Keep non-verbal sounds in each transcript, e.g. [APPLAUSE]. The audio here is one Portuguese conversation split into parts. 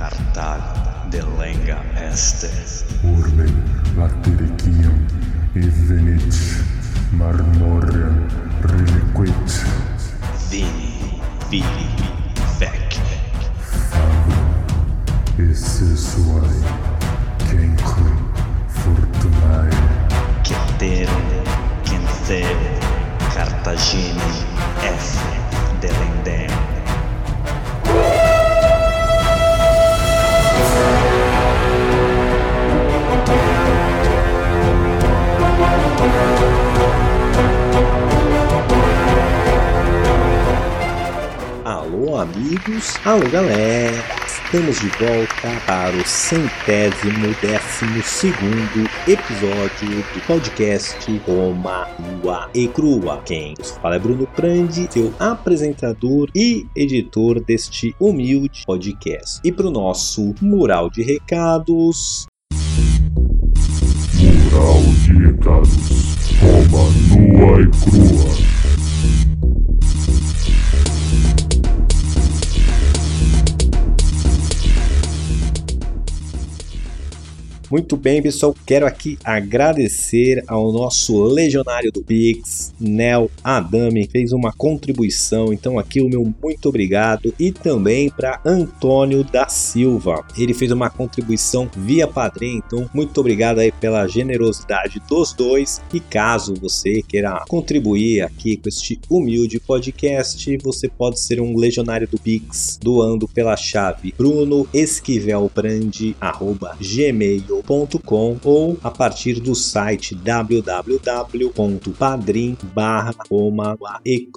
Cartag de lenga este. Urbe et evenit marmorem reliquit. Vini, vini, vec. Fabum esse suae cancri fortunae. Ceterum, cancero, Cartagine, F. amigos! Alô, galera! Estamos de volta para o centésimo décimo segundo episódio do podcast Roma Nua e Crua. Quem nos fala é Bruno Prandi, seu apresentador e editor deste humilde podcast. E para o nosso mural de recados, Mural de recados Roma nua e crua Muito bem, pessoal. Quero aqui agradecer ao nosso legionário do Pix, Nel Adami, fez uma contribuição. Então, aqui o meu muito obrigado. E também para Antônio da Silva. Ele fez uma contribuição via Padrim. Então, muito obrigado aí pela generosidade dos dois. E caso você queira contribuir aqui com este humilde podcast, você pode ser um legionário do Pix doando pela chave brunoesquivelbrand.gmail padrim.com ou a partir do site www.padrim e.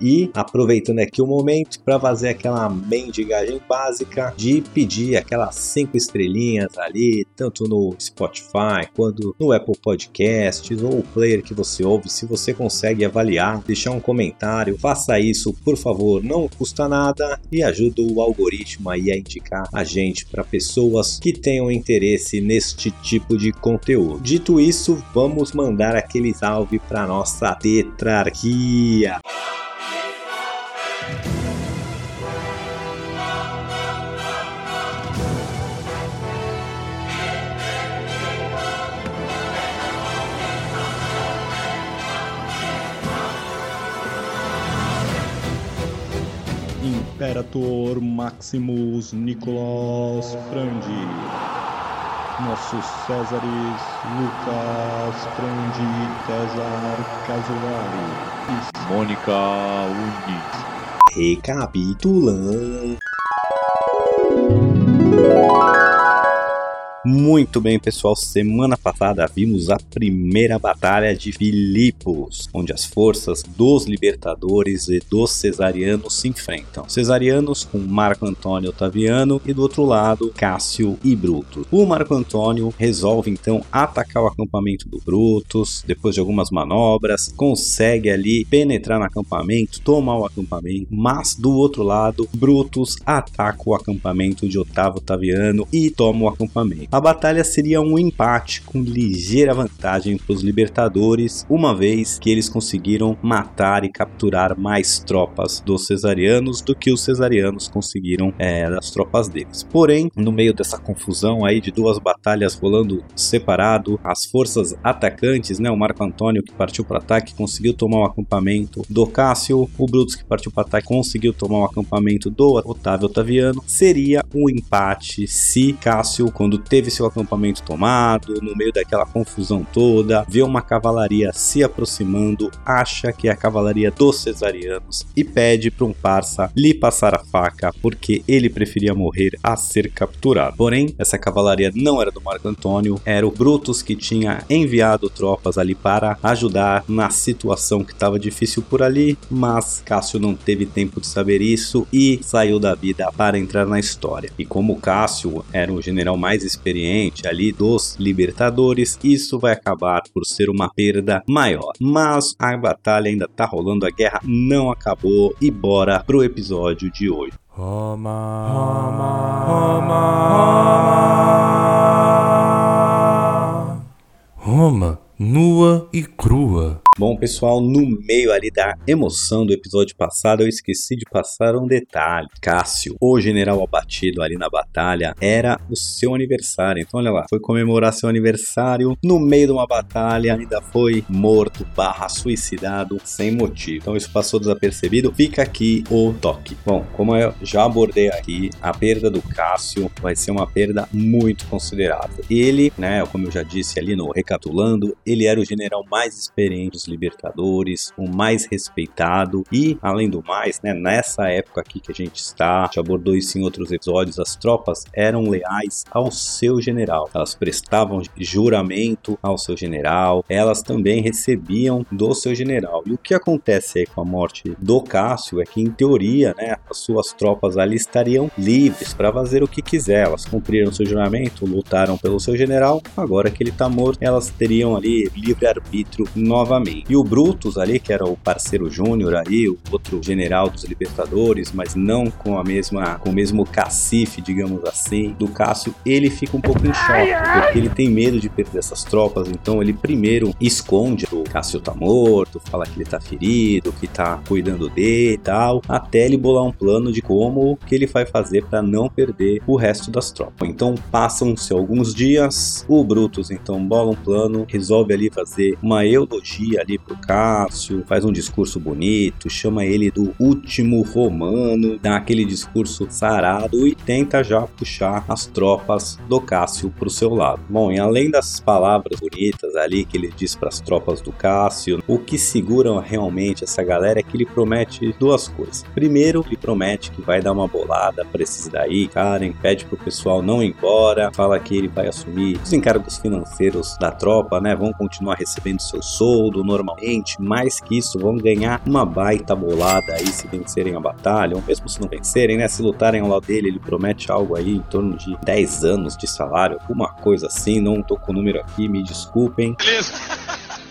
E aproveitando aqui o momento para fazer aquela mendigagem básica de pedir aquelas cinco estrelinhas ali, tanto no Spotify quanto no Apple Podcasts ou o player que você ouve. Se você consegue avaliar, deixar um comentário, faça isso, por favor, não custa nada e ajuda o algoritmo aí a indicar a gente para pessoas que tenham interesse neste tipo de conteúdo. Dito isso, vamos mandar aquele salve para nossa tetrarquia. Imperator Maximus Nicolas Frandi. Nossos Césares Lucas Frandi César Casuari. Mônica Uni. Recapitulando. Muito bem, pessoal. Semana passada vimos a primeira batalha de Filipos, onde as forças dos libertadores e dos cesarianos se enfrentam. Cesarianos com Marco Antônio Otaviano e do outro lado Cássio e Brutus. O Marco Antônio resolve então atacar o acampamento do Brutus, depois de algumas manobras, consegue ali penetrar no acampamento, tomar o acampamento, mas do outro lado, Brutus ataca o acampamento de Otávio Otaviano e toma o acampamento. A batalha seria um empate com ligeira vantagem para os libertadores, uma vez que eles conseguiram matar e capturar mais tropas dos cesarianos do que os cesarianos conseguiram é, das tropas deles. Porém, no meio dessa confusão aí de duas batalhas rolando separado, as forças atacantes, né, o Marco Antônio que partiu para ataque conseguiu tomar o acampamento do Cássio, o Brutus que partiu para ataque conseguiu tomar o acampamento do Otávio Otaviano. Seria um empate se Cássio, quando teve seu acampamento tomado, no meio daquela confusão toda, vê uma cavalaria se aproximando, acha que é a cavalaria dos cesarianos e pede para um parça lhe passar a faca porque ele preferia morrer a ser capturado. Porém, essa cavalaria não era do Marco Antônio, era o Brutus que tinha enviado tropas ali para ajudar na situação que estava difícil por ali, mas Cássio não teve tempo de saber isso e saiu da vida para entrar na história. E como Cássio era o general mais experiente ali dos libertadores, isso vai acabar por ser uma perda maior. Mas a batalha ainda tá rolando, a guerra não acabou e bora pro episódio de hoje. Roma, Roma, Roma, Roma, nua e crua. Bom, pessoal, no meio ali da emoção do episódio passado, eu esqueci de passar um detalhe. Cássio, o general abatido ali na batalha, era o seu aniversário. Então, olha lá, foi comemorar seu aniversário no meio de uma batalha, ainda foi morto barra suicidado sem motivo. Então, isso passou desapercebido. Fica aqui o toque. Bom, como eu já abordei aqui, a perda do Cássio vai ser uma perda muito considerável. Ele, né, como eu já disse ali no recapitulando, ele era o general mais experiente Libertadores, o mais respeitado e, além do mais, né, nessa época aqui que a gente está, já abordou isso em outros episódios, as tropas eram leais ao seu general. Elas prestavam juramento ao seu general, elas também recebiam do seu general. E o que acontece aí com a morte do Cássio é que, em teoria, né, as suas tropas ali estariam livres para fazer o que quiser. Elas cumpriram seu juramento, lutaram pelo seu general. Agora que ele está morto, elas teriam ali livre arbítrio E o Brutus ali, que era o parceiro júnior aí, o outro general dos Libertadores, mas não com a mesma, com o mesmo cacife, digamos assim, do Cássio, ele fica um pouco em choque, porque ele tem medo de perder essas tropas, então ele primeiro esconde o Cássio tá morto, fala que ele tá ferido, que tá cuidando dele e tal, até ele bolar um plano de como que ele vai fazer para não perder o resto das tropas. Então passam-se alguns dias, o Brutus então bola um plano, resolve ali fazer uma eulogia ali pro Cássio, faz um discurso bonito, chama ele do último romano, dá aquele discurso sarado e tenta já puxar as tropas do Cássio pro seu lado. Bom, e além das palavras bonitas ali que ele diz para as tropas do Cássio, o que segura realmente essa galera é que ele promete duas coisas. Primeiro, ele promete que vai dar uma bolada para esses daí, Karen, pede pro pessoal não ir embora, fala que ele vai assumir os encargos financeiros da tropa, né? Vão continuar recebendo seu soldo normalmente, mais que isso, vão ganhar uma baita bolada aí se vencerem a batalha, ou mesmo se não vencerem, né? Se lutarem ao lado dele, ele promete algo aí em torno de 10 anos de salário, alguma coisa assim, não tô com o número aqui, me desculpem. Beleza.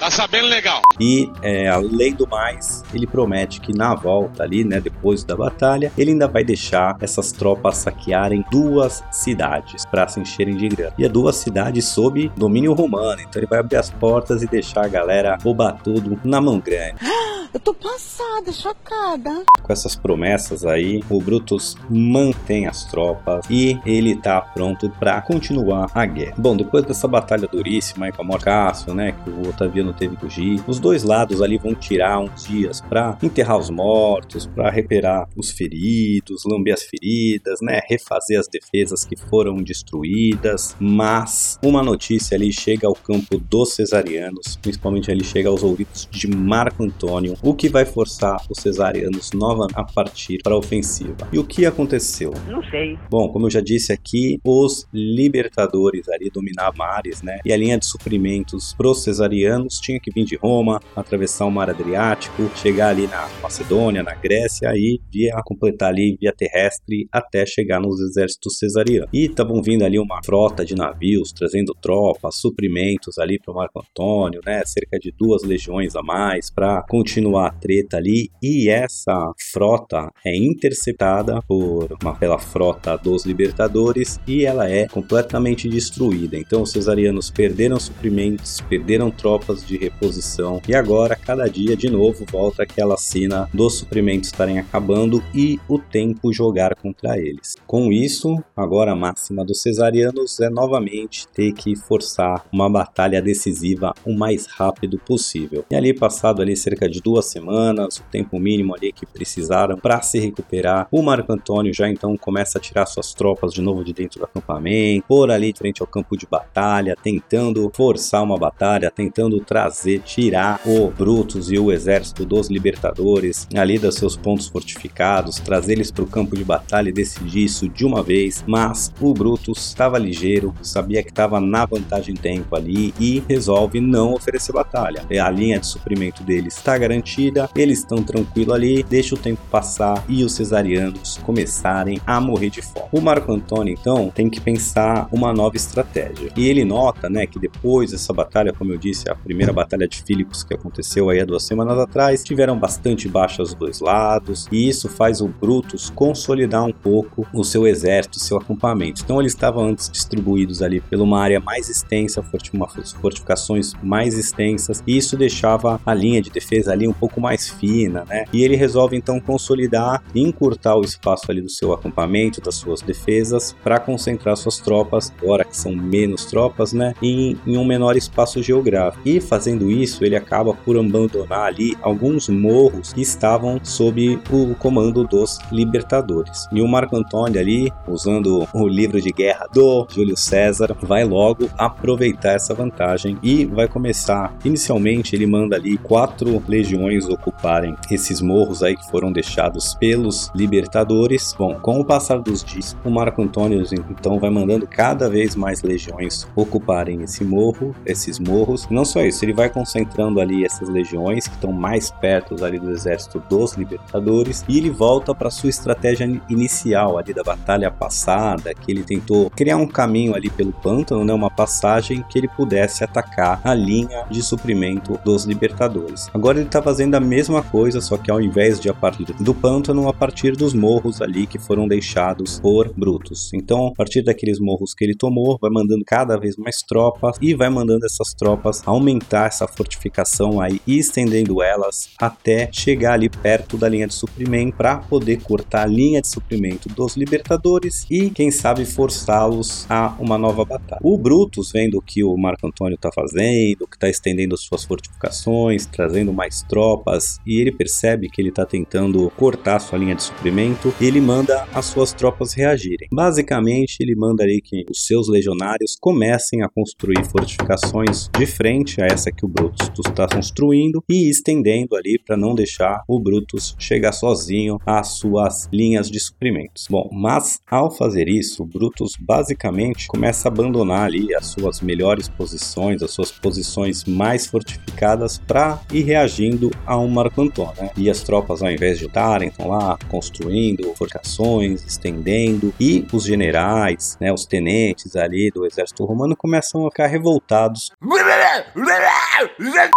Tá sabendo legal. E, é, além do mais, ele promete que na volta ali, né, depois da batalha, ele ainda vai deixar essas tropas saquearem duas cidades para se encherem de grana. E é duas cidades sob domínio romano, então ele vai abrir as portas e deixar a galera roubar tudo na mão grande. [GASPS] Eu tô passada, chocada. Com essas promessas aí, o Brutus mantém as tropas e ele tá pronto para continuar a guerra. Bom, depois dessa batalha duríssima aí com a Morcácio, né, que o Otaviano teve que fugir, os dois lados ali vão tirar uns dias para enterrar os mortos, para reparar os feridos, lamber as feridas, né, refazer as defesas que foram destruídas, mas uma notícia ali chega ao campo dos cesarianos, principalmente ali chega aos ouvidos de Marco Antônio, o que vai forçar os cesarianos nova a partir para a ofensiva. E o que aconteceu? Não sei. Bom, como eu já disse aqui, os libertadores ali dominavam mares, né? E a linha de suprimentos pros cesarianos tinha que vir de Roma, atravessar o mar Adriático, chegar ali na Macedônia, na Grécia e via completar ali via terrestre até chegar nos exércitos cesarianos. E estavam vindo ali uma frota de navios trazendo tropas, suprimentos ali para o Marco Antônio, né? Cerca de duas legiões a mais para continuar a treta ali. E essa frota é interceptada por uma pela frota dos libertadores e ela é completamente destruída. Então os cesarianos perderam suprimentos, perderam tropas de reposição e agora cada dia de novo volta aquela cena dos suprimentos estarem acabando e o tempo jogar contra eles. Com isso, agora a máxima dos cesarianos é novamente ter que forçar uma batalha decisiva o mais rápido possível. E ali passado ali cerca de duas semanas, o tempo mínimo ali que precisaram para se recuperar, o Marco Antônio já então começa a tirar suas tropas de novo de dentro do acampamento, por ali frente ao campo de batalha, tentando forçar uma batalha, tentando trazer, tirar o Brutus e o exército dos libertadores ali dos seus pontos fortificados, trazer eles para o campo de batalha e decidir isso de uma vez. Mas o Brutus estava ligeiro, sabia que estava na vantagem tempo ali e resolve não oferecer batalha. A linha de suprimento dele está garantida eles estão tranquilo ali, deixa o tempo passar e os cesarianos começarem a morrer de fome. O Marco Antônio então tem que pensar uma nova estratégia. E ele nota, né, que depois dessa batalha, como eu disse, a primeira batalha de Filipos que aconteceu aí há duas semanas atrás, tiveram bastante baixas dos dois lados, e isso faz o Brutus consolidar um pouco o seu exército, seu acampamento. Então eles estavam antes distribuídos ali pela uma área mais extensa, fortificações mais extensas, e isso deixava a linha de defesa ali um pouco mais fina, né? E ele resolve então consolidar e encurtar o espaço ali do seu acampamento, das suas defesas, para concentrar suas tropas, agora que são menos tropas, né? Em, em um menor espaço geográfico. E fazendo isso, ele acaba por abandonar ali alguns morros que estavam sob o comando dos libertadores. E o Marco Antônio ali, usando o livro de guerra do Júlio César, vai logo aproveitar essa vantagem e vai começar. Inicialmente, ele manda ali quatro legiões ocuparem esses morros aí que foram deixados pelos libertadores. Bom, com o passar dos dias, o Marco Antônio então vai mandando cada vez mais legiões ocuparem esse morro, esses morros. Não só isso, ele vai concentrando ali essas legiões que estão mais perto ali do exército dos libertadores e ele volta para sua estratégia inicial ali da batalha passada, que ele tentou criar um caminho ali pelo pântano, né, uma passagem que ele pudesse atacar a linha de suprimento dos libertadores. Agora ele está fazendo a mesma coisa, só que ao invés de a partir do pântano, a partir dos morros ali que foram deixados por Brutus. Então, a partir daqueles morros que ele tomou, vai mandando cada vez mais tropas e vai mandando essas tropas aumentar essa fortificação aí e estendendo elas até chegar ali perto da linha de suprimento para poder cortar a linha de suprimento dos libertadores e, quem sabe, forçá-los a uma nova batalha. O Brutus, vendo o que o Marco Antônio está fazendo, que está estendendo suas fortificações, trazendo mais tropas, e ele percebe que ele está tentando cortar sua linha de suprimento, ele manda as suas tropas reagirem. Basicamente, ele manda ali que os seus legionários comecem a construir fortificações de frente a essa que o Brutus está construindo e estendendo ali para não deixar o Brutus chegar sozinho às suas linhas de suprimentos. Bom, mas ao fazer isso, Brutus basicamente começa a abandonar ali as suas melhores posições, as suas posições mais fortificadas para ir reagindo a um Marco Antônio. Né? E as tropas, ao invés de lutarem, estão lá construindo fortificações, estendendo, e os generais, né, os tenentes ali do exército romano começam a ficar revoltados [LAUGHS]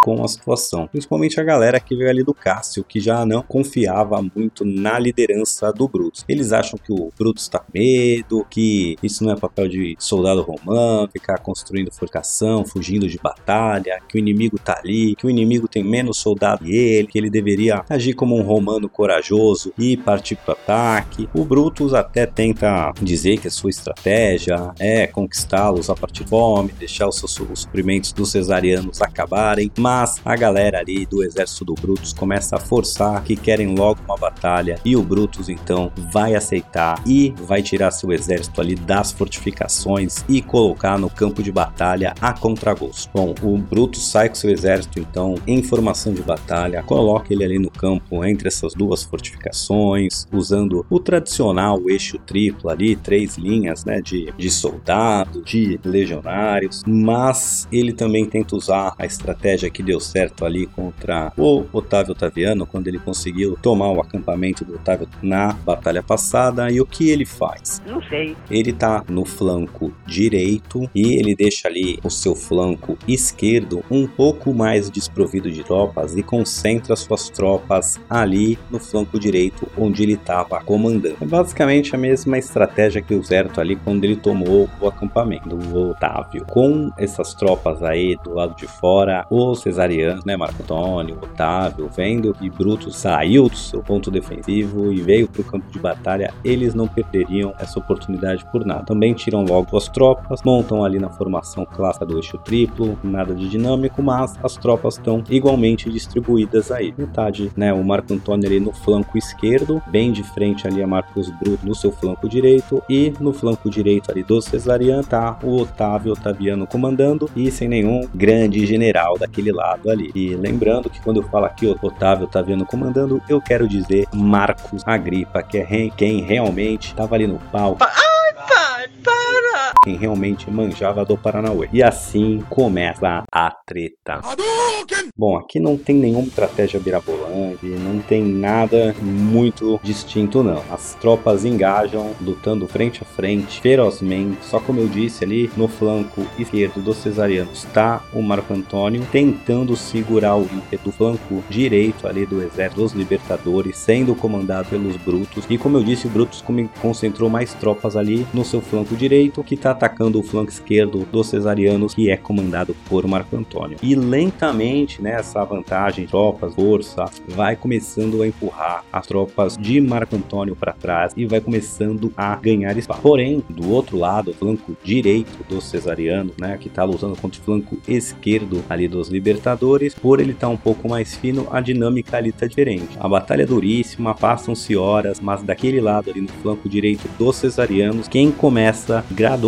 com a situação. Principalmente a galera que veio ali do Cássio, que já não confiava muito na liderança do Brutus. Eles acham que o Brutus com medo, que isso não é papel de soldado romano, ficar construindo fortificação, fugindo de batalha, que o inimigo tá ali, que o inimigo tem menos soldado que ele, que ele deveria agir como um romano corajoso e partir para ataque. O Brutus até tenta dizer que a sua estratégia é conquistá-los a partir de fome, deixar os seus os suprimentos dos cesarianos acabarem, mas a galera ali do exército do Brutus começa a forçar que querem logo uma batalha e o Brutus então vai aceitar e vai tirar seu exército ali das fortificações e colocar no campo de batalha a contragosto. Bom, o Brutus sai com seu exército então em formação de batalha, coloca ele ali no campo entre essas duas fortificações, usando o tradicional eixo triplo ali, três linhas né, de, de soldados, de legionários, mas ele também tenta usar a estratégia que deu certo ali contra o Otávio Otaviano, quando ele conseguiu tomar o acampamento do Otávio na batalha passada. E o que ele faz? Não sei. Ele tá no flanco direito e ele deixa ali o seu flanco esquerdo um pouco mais desprovido de tropas e concentra suas tropas ali no flanco direito onde ele estava comandando. É basicamente a mesma estratégia que o Zerto ali quando ele tomou o acampamento do Otávio. Com essas tropas aí do lado de fora, os cesarianos, né, Marco Antônio, Otávio, vendo que Brutus saiu do seu ponto defensivo e veio para o campo de batalha, eles não perderiam essa oportunidade por nada. Também tiram logo as tropas, montam ali na formação clássica do eixo triplo, nada de dinâmico, mas as tropas estão igualmente distribuídas aí. Metade, né, o Marco Antônio ali no flanco esquerdo, bem de frente ali a Marcos Bruto no seu flanco direito e no flanco direito ali do Cesariano tá o Otávio Otaviano comandando e sem nenhum grande general daquele lado ali. E lembrando que quando eu falo aqui Otávio Otaviano comandando, eu quero dizer Marcos Agripa, que é quem realmente estava ali no palco. Ai, pai, para! Quem realmente manjava do Paranauê. E assim começa a treta. Bom, aqui não tem nenhuma estratégia birabolante, não tem nada muito distinto não. As tropas engajam, lutando frente a frente, ferozmente. Só como eu disse ali, no flanco esquerdo dos cesarianos está o Marco Antônio tentando segurar o ímpeto do flanco direito ali do exército dos libertadores, sendo comandado pelos Brutos. E como eu disse, o Brutus concentrou mais tropas ali no seu flanco direito, que está atacando o flanco esquerdo dos cesarianos, que é comandado por Marco Antônio. E lentamente, né, essa vantagem, tropas, força, vai começando a empurrar as tropas de Marco Antônio para trás e vai começando a ganhar espaço. Porém, do outro lado, o flanco direito dos cesarianos, né, que está lutando contra o flanco esquerdo ali dos libertadores, por ele estar tá um pouco mais fino, a dinâmica ali está diferente. A batalha é duríssima, passam-se horas, mas daquele lado ali no flanco direito dos cesarianos, quem começa gradualmente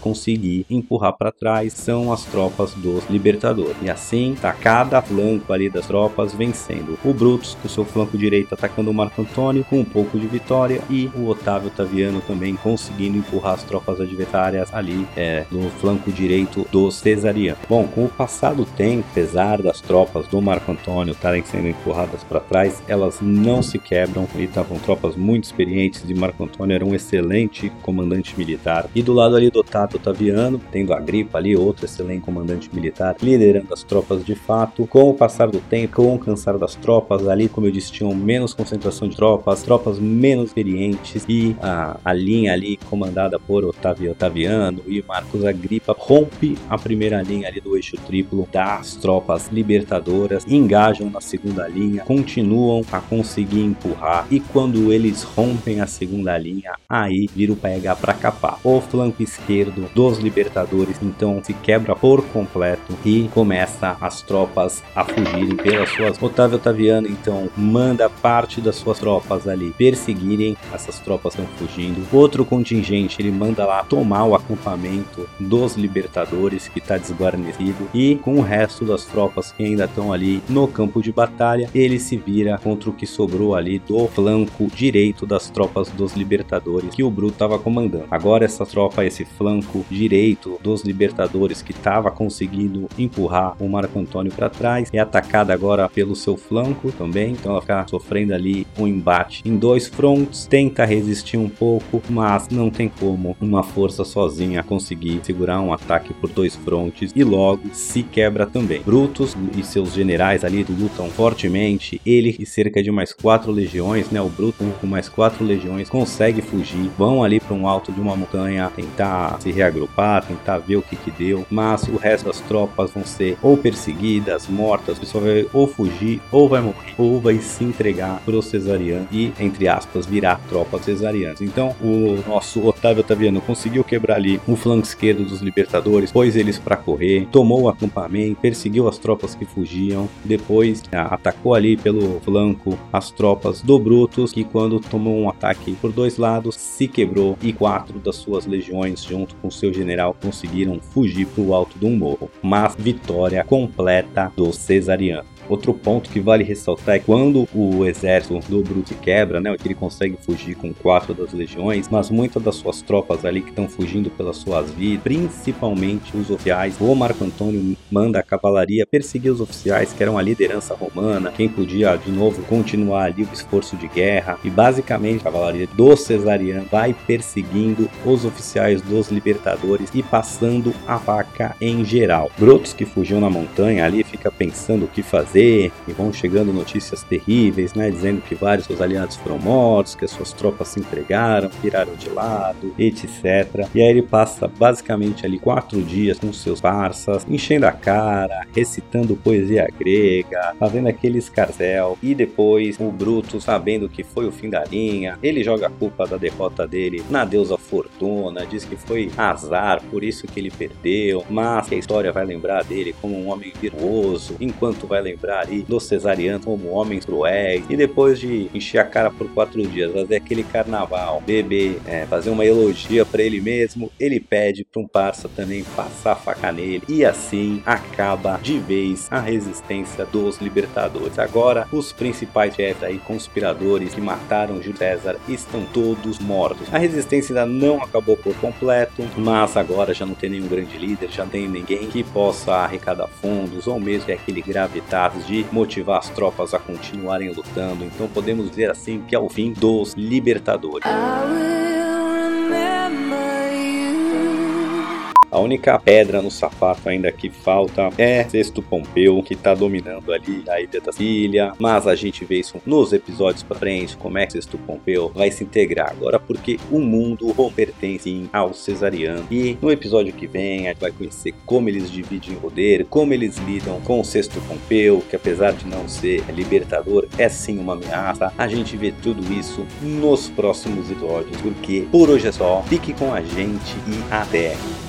conseguir empurrar para trás são as tropas dos libertadores. E assim, tá cada flanco ali das tropas vencendo. O Brutus com seu flanco direito atacando o Marco Antônio com um pouco de vitória e o Otávio Taviano também conseguindo empurrar as tropas adversárias ali é, no flanco direito dos cesarianos. Bom, com o passar do tempo, apesar das tropas do Marco Antônio estarem sendo empurradas para trás, elas não se quebram e estavam tropas muito experientes e Marco Antônio era um excelente comandante militar. E do lado ali do Tato Otaviano, tendo a Gripa ali, outro excelente comandante militar, liderando as tropas de fato. Com o passar do tempo, com o cansar das tropas ali, como eu disse, tinham menos concentração de tropas, tropas menos experientes e a, a linha ali comandada por Otávio Otaviano e Marcos Agripa rompe a primeira linha ali do eixo triplo das tropas libertadoras, engajam na segunda linha, continuam a conseguir empurrar e quando eles rompem a segunda linha, aí vira o pega para capar. O flanco esquerdo dos libertadores então se quebra por completo e começa as tropas a fugirem pelas suas. Otávio Otaviano então manda parte das suas tropas ali perseguirem essas tropas estão fugindo. Outro contingente ele manda lá tomar o acampamento dos libertadores que está desguarnecido e com o resto das tropas que ainda estão ali no campo de batalha ele se vira contra o que sobrou ali do flanco direito das tropas dos libertadores que o Bruto estava comandando. Agora essa tropa, esse flanco direito dos libertadores que estava conseguindo empurrar o Marco Antônio para trás, é atacada agora pelo seu flanco também, então ela fica sofrendo ali um embate em dois frontes, tenta resistir um pouco, mas não tem como uma força sozinha conseguir segurar um ataque por dois frontes e logo se quebra também. Brutus e seus generais ali lutam fortemente, ele e cerca de mais quatro legiões, né, o Brutus com mais quatro legiões consegue fugir, vão ali para um alto de uma montanha tentar se reagrupar, tentar ver o que que deu, mas o resto das tropas vão ser ou perseguidas, mortas, o pessoal vai ou fugir, ou vai morrer, ou vai se entregar pro cesariano e, entre aspas, virar tropas cesarianas. Então, o nosso Otávio Otaviano conseguiu quebrar ali o flanco esquerdo dos libertadores, pôs eles para correr, tomou o acampamento, perseguiu as tropas que fugiam, depois ah, atacou ali pelo flanco as tropas do Brutus, que quando tomou um ataque por dois lados, se quebrou e quatro das suas legiões, junto com seu general, conseguiram fugir para o alto de um morro. Mas vitória completa do Cesariano. Outro ponto que vale ressaltar é quando o exército do Bruto quebra, né, que ele consegue fugir com quatro das legiões, mas muitas das suas tropas ali que estão fugindo pelas suas vidas, principalmente os oficiais, o Marco Antônio manda a cavalaria perseguir os oficiais que eram a liderança romana, quem podia de novo continuar ali o esforço de guerra, e basicamente a cavalaria do Cesariano vai perseguindo os oficiais dos libertadores e passando a faca em geral. Brutus que fugiu na montanha ali fica pensando o que fazer e vão chegando notícias terríveis, né, dizendo que vários seus aliados foram mortos, que as suas tropas se entregaram, viraram de lado, etc. E aí ele passa basicamente ali quatro dias com seus parças, enchendo a cara, recitando poesia grega, fazendo aquele escarcel, e depois o Brutus, sabendo que foi o fim da linha, ele joga a culpa da derrota dele na deusa Fortuna, diz que foi azar, por isso que ele perdeu, mas que a história vai lembrar dele como um homem virtuoso, enquanto vai lembrar lembrar ali dos cesarianos como homens cruéis. E depois de encher a cara por quatro dias, fazer aquele carnaval, beber, é, fazer uma elogia para ele mesmo, ele pede para um parça também passar a faca nele. E assim acaba de vez a resistência dos libertadores. Agora, os principais chefes aí, conspiradores que mataram Júlio César, estão todos mortos. A resistência ainda não acabou por completo, mas agora já não tem nenhum grande líder, já não tem ninguém que possa arrecadar fundos ou mesmo é aquele de motivar as tropas a continuarem lutando. Então podemos dizer assim que é o fim dos Libertadores. A única pedra no sapato ainda que falta é Sexto Pompeu, que tá dominando ali a Ilha da Filha. Mas a gente vê isso nos episódios pra frente, como é que Sexto Pompeu vai se integrar agora, porque o mundo pertence ao cesariano. E no episódio que vem a gente vai conhecer como eles dividem o poder, como eles lidam com o Sexto Pompeu, que apesar de não ser libertador, é sim uma ameaça. A gente vê tudo isso nos próximos episódios, porque por hoje é só. Fique com a gente e até!